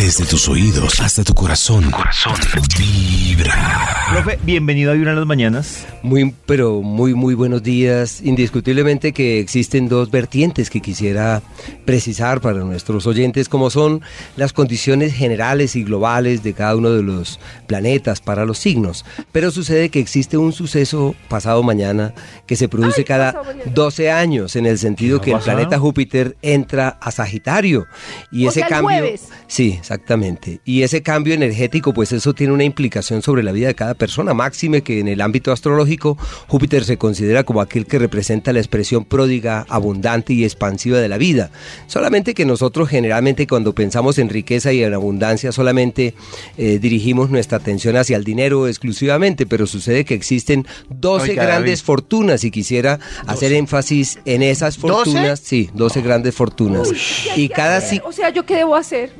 Desde tus oídos hasta tu corazón. Corazón. Vibra. Profe, bienvenido a Vibra en las mañanas. Muy, pero muy, muy buenos días. Indiscutiblemente que existen dos vertientes que quisiera precisar para nuestros oyentes, como son las condiciones generales y globales de cada uno de los planetas para los signos. Pero sucede que existe un suceso pasado mañana que se produce Ay, cada pasado mañana. 12 años, en el sentido que el planeta Júpiter entra a Sagitario. Y O ese sea, el cambio. jueves. Sí, exactamente. Y ese cambio energético, pues eso tiene una implicación sobre la vida de cada persona. Máxime que en el ámbito astrológico, Júpiter se considera como aquel que representa la expresión pródiga, abundante y expansiva de la vida. Solamente que nosotros generalmente cuando pensamos en riqueza y en abundancia solamente eh, dirigimos nuestra atención hacia el dinero exclusivamente, pero sucede que existen 12 Oiga, grandes David. fortunas y quisiera hacer énfasis en esas fortunas. Sí, 12 grandes fortunas. Uy, ¿qué hay y cada hacer? O sea, ¿yo qué debo hacer?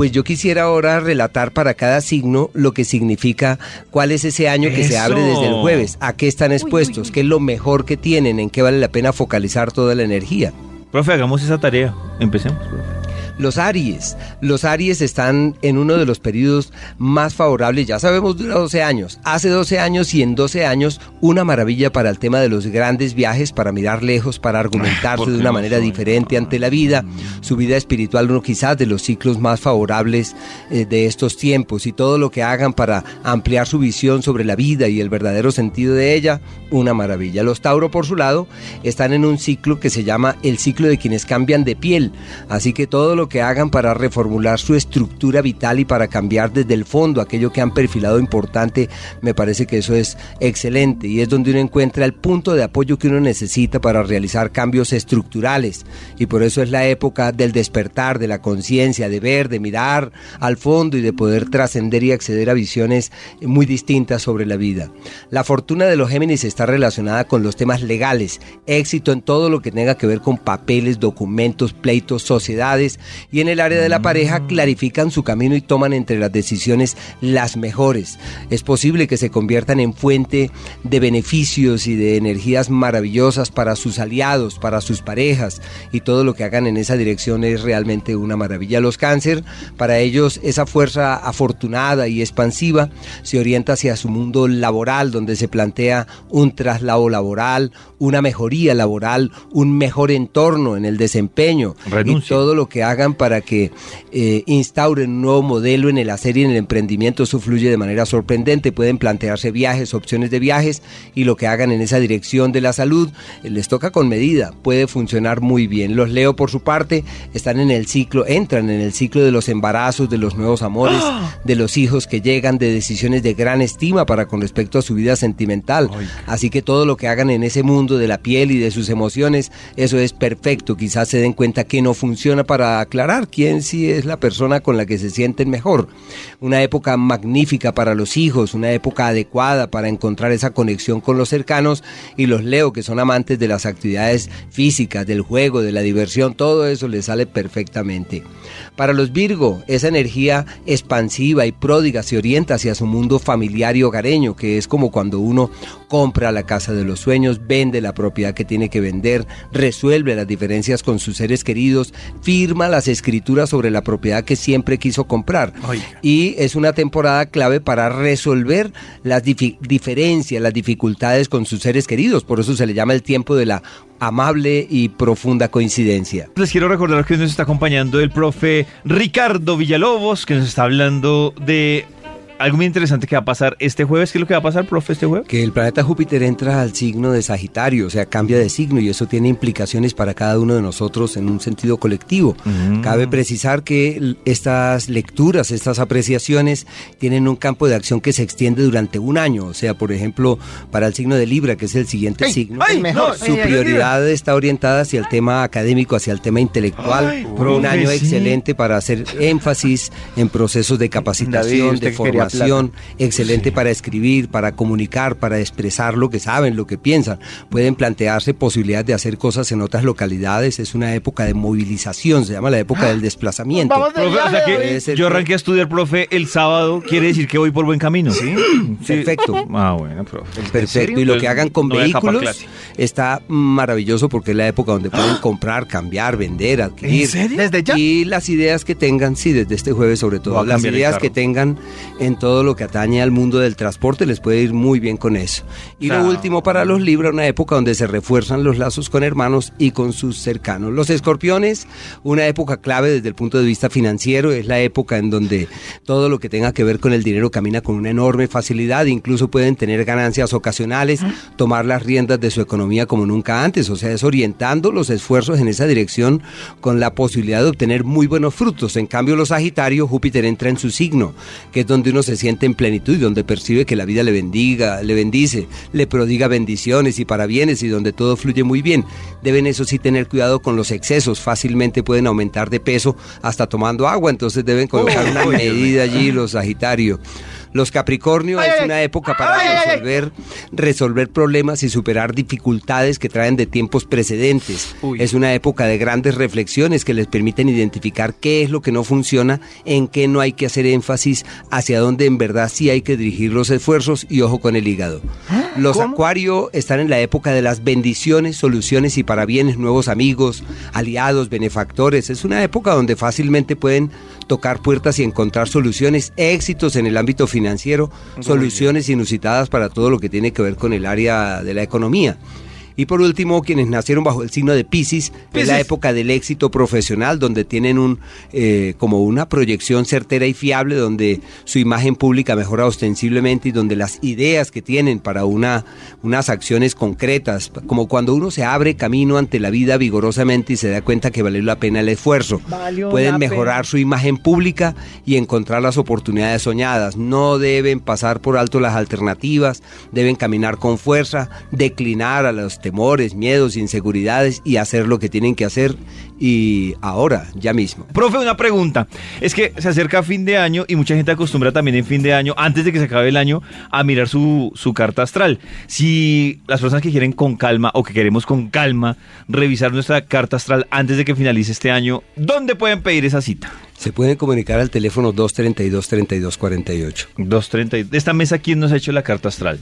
Pues yo quisiera ahora relatar para cada signo lo que significa cuál es ese año que se abre desde el jueves, a qué están expuestos, uy. qué es lo mejor que tienen, en qué vale la pena focalizar toda la energía. Profe, hagamos esa tarea. Empecemos, profe. Los Aries. Los Aries están en uno de los periodos más favorables, ya sabemos, dura 12 años. Hace 12 años y en 12 años, una maravilla para el tema de los grandes viajes, para mirar lejos, para argumentarse de una manera diferente ante la vida. Su vida espiritual, uno quizás de los ciclos más favorables eh, de estos tiempos y todo lo que hagan para ampliar su visión sobre la vida y el verdadero sentido de ella, una maravilla. Los Tauro, por su lado, están en un ciclo que se llama el ciclo de quienes cambian de piel. Así que todo lo que hagan para reformular su estructura vital y para cambiar desde el fondo aquello que han perfilado importante, me parece que eso es excelente y es donde uno encuentra el punto de apoyo que uno necesita para realizar cambios estructurales. Y por eso es la época del despertar, de la conciencia, de ver, de mirar al fondo y de poder trascender y acceder a visiones muy distintas sobre la vida. La fortuna de los Géminis está relacionada con los temas legales, éxito en todo lo que tenga que ver con papeles, documentos, pleitos, sociedades y en el área de la pareja clarifican su camino y toman entre las decisiones las mejores. Es posible que se conviertan en fuente de beneficios y de energías maravillosas para sus aliados, para sus parejas y todo lo que hagan en esa dirección es realmente una maravilla. Los cáncer, para ellos esa fuerza afortunada y expansiva se orienta hacia su mundo laboral donde se plantea un traslado laboral, una mejoría laboral, un mejor entorno en el desempeño y Renuncia. todo lo que hagan para que eh, instauren un nuevo modelo en el hacer y en el emprendimiento. Eso fluye de manera sorprendente. Pueden plantearse viajes, opciones de viajes y lo que hagan en esa dirección de la salud eh, les toca con medida. Puede funcionar muy bien. Los Leo, por su parte, están en el ciclo, entran en el ciclo de los embarazos, de los nuevos amores, de los hijos que llegan, de decisiones de gran estima para con respecto a su vida sentimental. Así que todo lo que hagan en ese mundo de la piel y de sus emociones, eso es perfecto. Quizás se den cuenta que no funciona para aclarar quién sí es la persona con la que se sienten mejor. Una época magnífica para los hijos, una época adecuada para encontrar esa conexión con los cercanos y los leo que son amantes de las actividades físicas, del juego, de la diversión, todo eso les sale perfectamente. Para los Virgo, esa energía expansiva y pródiga se orienta hacia su mundo familiar y hogareño, que es como cuando uno compra la casa de los sueños, vende la propiedad que tiene que vender, resuelve las diferencias con sus seres queridos, firma las escrituras sobre la propiedad que siempre quiso comprar. Oiga. Y es una temporada clave para resolver las diferencias, las dificultades con sus seres queridos. Por eso se le llama el tiempo de la amable y profunda coincidencia. Les quiero recordar que hoy nos está acompañando el profe Ricardo Villalobos, que nos está hablando de algo muy interesante que va a pasar este jueves. ¿Qué es lo que va a pasar, profe, este jueves? Que el planeta Júpiter entra al signo de Sagitario, o sea, cambia de signo y eso tiene implicaciones para cada uno de nosotros en un sentido colectivo. Mm. Cabe precisar que estas lecturas, estas apreciaciones tienen un campo de acción que se extiende durante un año, o sea, por ejemplo, para el signo de Libra, que es el siguiente ¡Ay! signo, ¡Ay, mejor! su prioridad está orientada hacia el tema académico, hacia el tema intelectual. Ay, un profe, año sí. excelente para hacer énfasis en procesos de capacitación, David, de formación información, excelente para escribir, para comunicar, para expresar lo que saben, lo que piensan. Pueden plantearse posibilidades de hacer cosas en otras localidades. Es una época de movilización, se llama la época del desplazamiento. Vamos de Profe, o sea viaje, que Puede ser yo arranqué a estudiar, profe, el sábado, quiere decir que voy por buen camino. Sí. Perfecto. Ah, bueno, profe. Perfecto, y lo que hagan con No vehículos está maravilloso porque es la época donde pueden comprar, cambiar, vender, adquirir. ¿Desde ya? Y las ideas que tengan, sí, desde este jueves sobre todo, las ideas que tengan en todo lo que atañe al mundo del transporte les puede ir muy bien con eso. Y Claro. lo último para los Libra, una época donde se refuerzan los lazos con hermanos y con sus cercanos. Los escorpiones, una época clave desde el punto de vista financiero, es la época en donde todo lo que tenga que ver con el dinero camina con una enorme facilidad, incluso pueden tener ganancias ocasionales, tomar las riendas de su economía como nunca antes, o sea, es orientando los esfuerzos en esa dirección con la posibilidad de obtener muy buenos frutos. En cambio, los Sagitarios, Júpiter entra en su signo, que es donde uno se siente en plenitud y donde percibe que la vida le bendiga, le bendice, le prodiga bendiciones y parabienes y donde todo fluye muy bien. Deben eso sí tener cuidado con los excesos, fácilmente pueden aumentar de peso hasta tomando agua, entonces deben colocar una medida allí los Sagitarios. Los Capricornio Ay, es ay, una época para ay, ay, ay. resolver, resolver problemas y superar dificultades que traen de tiempos precedentes. Uy. Es una época de grandes reflexiones que les permiten identificar qué es lo que no funciona, en qué no hay que hacer énfasis, hacia dónde en verdad sí hay que dirigir los esfuerzos y ojo con el hígado. Los ¿Cómo? Acuario están en la época de las bendiciones, soluciones y parabienes, nuevos amigos, aliados, benefactores. Es una época donde fácilmente pueden tocar puertas y encontrar soluciones, éxitos en el ámbito financiero, soluciones inusitadas para todo lo que tiene que ver con el área de la economía. Y por último, quienes nacieron bajo el signo de Pisces, es la época del éxito profesional, donde tienen un eh, como una proyección certera y fiable, donde su imagen pública mejora ostensiblemente y donde las ideas que tienen para una, unas acciones concretas, como cuando uno se abre camino ante la vida vigorosamente y se da cuenta que valió la pena el esfuerzo, Valió pueden mejorar su imagen pública y encontrar las oportunidades soñadas. No deben pasar por alto las alternativas, deben caminar con fuerza, declinar a los temores, miedos, inseguridades y hacer lo que tienen que hacer y ahora, ya mismo. Profe, una pregunta. Es que se acerca fin de año y mucha gente acostumbra también en fin de año, antes de que se acabe el año, a mirar su, su carta astral. Si las personas que quieren con calma o que queremos con calma revisar nuestra carta astral antes de que finalice este año, ¿dónde pueden pedir esa cita? Se pueden comunicar al teléfono 232-3248. 230. De esta mesa, ¿quién nos ha hecho la carta astral?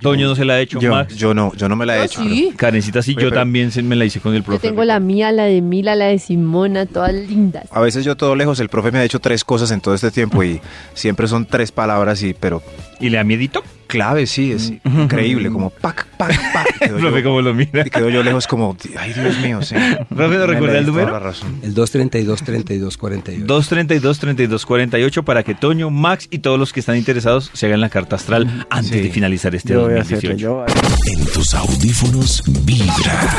Toño no se la ha hecho, Yo, Max. yo no, yo no me la he Yo hecho. sí. Karencita sí, Oye, yo pero- también se- me la hice con el Yo profe. tengo la mía, la de Mila, la de Simona, todas lindas. A veces yo todo lejos, el profe me ha hecho tres cosas en todo este tiempo y siempre son tres palabras y pero ¿Y le da miedito? Clave sí, es increíble, como pac, pac, pac. Profe, yo, ¿cómo lo mira? y quedo yo lejos como, ay Dios mío, sí. Profe, ¿no recuerda el número? razón. El 232-3248. 232-3248 para que Toño, Max y todos los que están interesados se hagan la carta astral antes Sí. de finalizar este Yo voy a hacerlo, 2018. yo voy a hacerlo. En tus audífonos vibra.